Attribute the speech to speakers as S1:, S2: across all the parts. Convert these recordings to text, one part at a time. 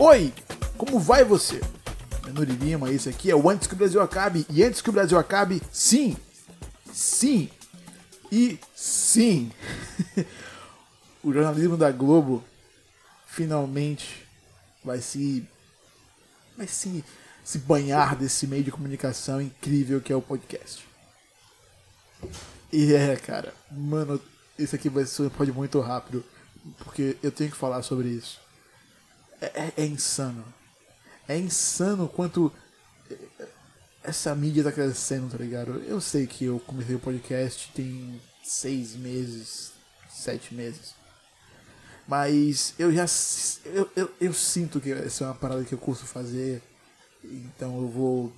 S1: Oi, como vai você? Meu Nuri Lima, esse aqui é o Antes que o Brasil Acabe. E antes que o Brasil acabe, sim, sim e sim. o jornalismo da Globo finalmente vai se vai se, se banhar desse meio de comunicação incrível que é o podcast. E é, cara, mano, esse aqui vai ser pode muito rápido, porque eu tenho que falar sobre isso. É, é, é insano. É insano quanto essa mídia tá crescendo, tá ligado? Eu sei que eu comecei o podcast tem seis meses, sete meses. Mas eu já. Eu, eu, eu sinto que essa é uma parada que eu curso fazer. Então eu vou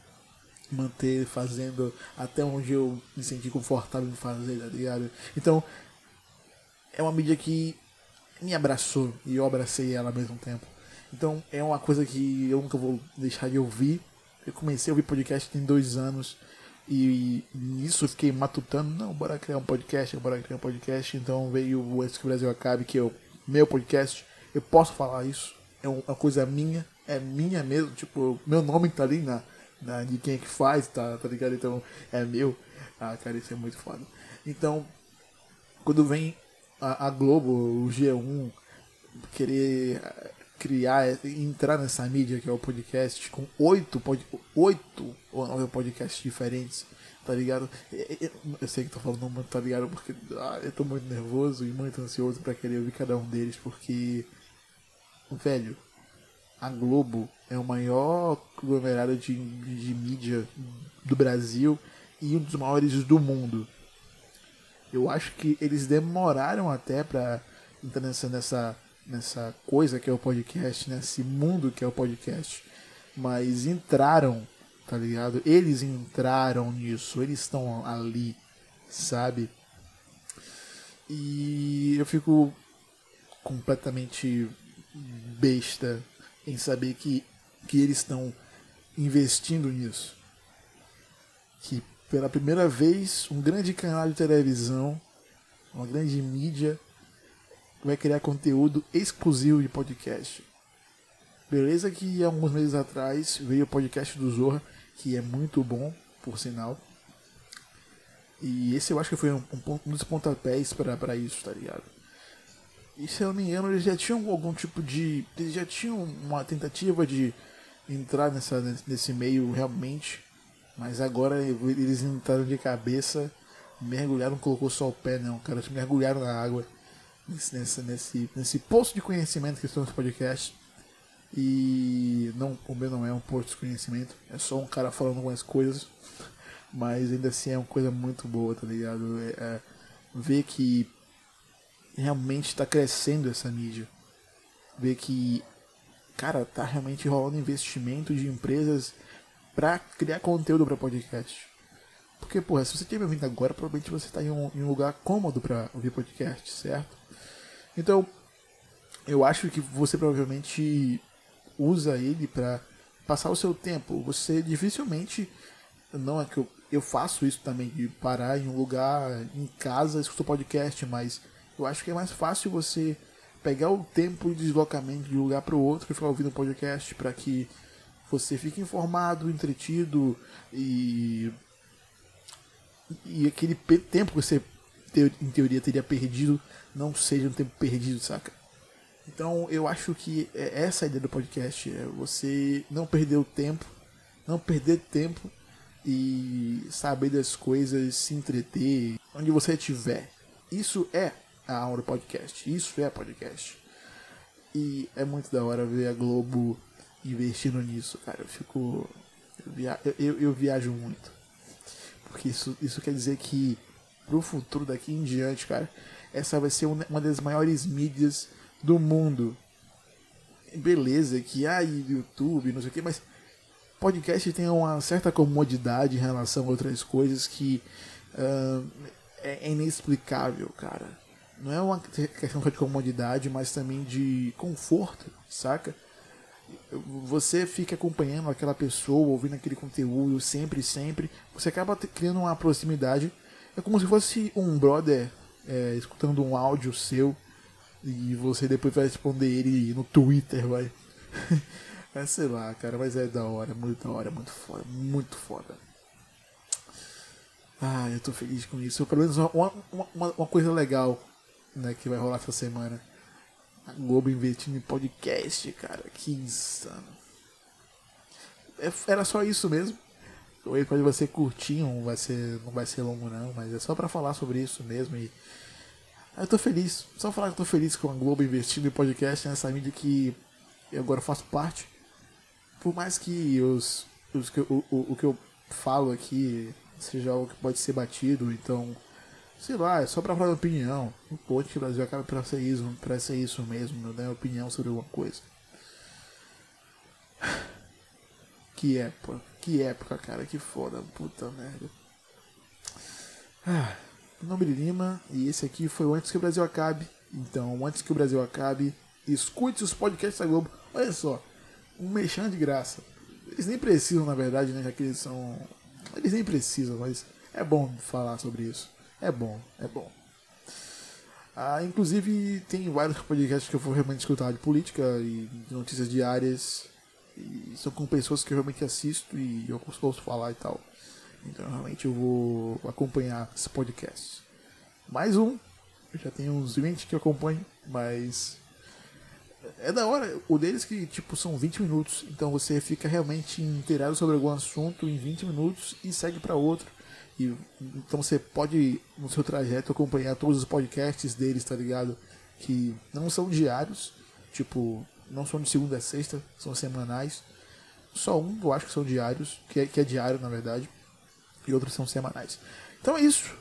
S1: manter fazendo até onde eu me sentir confortável em fazer, tá ligado? Então, é uma mídia que me abraçou e eu abracei ela ao mesmo tempo. Então, é uma coisa que eu nunca vou deixar de ouvir. Eu comecei a ouvir podcast tem dois anos e nisso eu fiquei matutando. Não, bora criar um podcast, bora criar um podcast. Então veio o Antes que o Brasil Acabe, que é o meu podcast. Eu posso falar isso, é uma coisa minha, é minha mesmo. Tipo, meu nome tá ali na, na, de quem é que faz, tá, tá ligado? Então é meu. Ah, cara, isso é muito foda. Então, quando vem a, a Globo, o G1, querer criar, entrar nessa mídia que é o podcast, com oito, pod, oito ou nove podcasts diferentes, tá ligado? Eu sei que tô falando muito, tá ligado? Porque ah, eu tô muito nervoso e muito ansioso para querer ouvir cada um deles, porque, velho, a Globo é o maior conglomerado de, de mídia do Brasil e um dos maiores do mundo. Eu acho que eles demoraram até para entrar nessa, nessa, coisa que é o podcast, nesse mundo que é o podcast. Mas entraram, tá ligado? Eles entraram nisso, eles estão ali, sabe? E eu fico completamente besta em saber que, que eles estão investindo nisso. Que pela primeira vez um grande canal de televisão, uma grande mídia, vai criar conteúdo exclusivo de podcast. Beleza que alguns meses atrás veio o podcast do Zorra, que é muito bom, por sinal. E esse eu acho que foi um, um, um dos pontapés para isso, tá ligado? E se eu não me engano, eles já tinham algum tipo de. Eles já tinham uma tentativa de entrar nessa, nesse meio realmente. Mas agora eles entraram de cabeça, mergulharam, colocou só o pé, não, cara. Eles mergulharam na água nesse, nesse, nesse poço de conhecimento que estão nesse podcast. E não, o meu não é um poço de conhecimento, é só um cara falando algumas coisas. Mas ainda assim é uma coisa muito boa, tá ligado? É, é, ver que realmente está crescendo essa mídia. Ver que, cara, tá realmente rolando investimento de empresas para criar conteúdo para podcast. Porque, porra, se você estiver me ouvindo agora, provavelmente você está em, um, em um lugar cômodo para ouvir podcast, certo? Então, eu acho que você provavelmente usa ele para passar o seu tempo. Você dificilmente, não é que eu, eu faço isso também, de parar em um lugar, em casa, escutar podcast, mas eu acho que é mais fácil você pegar o tempo de deslocamento de um lugar para o outro e ficar ouvindo podcast para que você fique informado, entretido e e aquele tempo que você em teoria teria perdido não seja um tempo perdido, saca? Então eu acho que é essa a ideia do podcast, é você não perder o tempo, não perder tempo e saber das coisas, se entreter onde você estiver. Isso é a alma do podcast. Isso é podcast. E é muito da hora ver a Globo investindo nisso, cara. Eu fico. Eu, via... eu, eu viajo muito. Porque isso, isso quer dizer que pro futuro daqui em diante, cara, essa vai ser uma das maiores mídias do mundo. Beleza, que há YouTube, não sei o que, mas podcast tem uma certa comodidade em relação a outras coisas que uh, é inexplicável, cara não é uma questão de comodidade, mas também de conforto, saca? Você fica acompanhando aquela pessoa, ouvindo aquele conteúdo sempre, sempre. Você acaba criando uma proximidade. É como se fosse um brother é, escutando um áudio seu e você depois vai responder ele no Twitter, vai. é, sei lá, cara, mas é da hora, muito da hora, muito foda, muito foda. Ah, eu tô feliz com isso. Pelo menos uma, uma, uma coisa legal né, que vai rolar essa semana. A Globo investindo em podcast, cara. Que insano. É, era só isso mesmo. Episódio vai ser curtinho, não vai ser, não vai ser longo não, mas é só para falar sobre isso mesmo e eu tô feliz, só falar que eu tô feliz com a Globo investindo em podcast nessa mídia que eu agora faço parte. Por mais que os, os o, o, o que eu falo aqui seja algo que pode ser batido, então, sei lá, é só pra falar opinião. Pode o Brasil acabe pra ser isso, pra ser isso mesmo, né? Opinião sobre alguma coisa. Que época, que época, cara, que foda, puta merda. Ah, meu nome é Lima e esse aqui foi o Antes que o Brasil Acabe. Então, antes que o Brasil acabe, escute os podcasts da Globo. Olha só, um mexão de graça. Eles nem precisam, na verdade, né? Já que eles são. Eles nem precisam, mas é bom falar sobre isso. É bom, é bom. Ah, inclusive, tem vários podcasts que eu vou realmente escutar de política e de notícias diárias. E são com pessoas que eu realmente assisto e eu posso falar e tal. Então, realmente, eu vou acompanhar esse podcast. Mais um. Eu já tenho uns 20 que eu acompanho, mas é da hora. O deles que, tipo, são 20 minutos. Então você fica realmente inteirado sobre algum assunto em 20 minutos e segue para outro. E, então você pode, no seu trajeto, acompanhar todos os podcasts deles, tá ligado? Que não são diários. Tipo, não são de segunda a sexta, são semanais. Só um eu acho que são diários, que é, que é diário na verdade. E outros são semanais. Então é isso.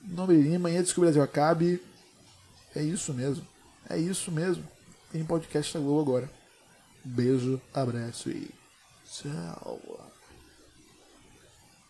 S1: Nome Lima, antes que o Brasil acabe. É isso mesmo. É isso mesmo tem podcast da Globo agora. Beijo, abraço e tchau.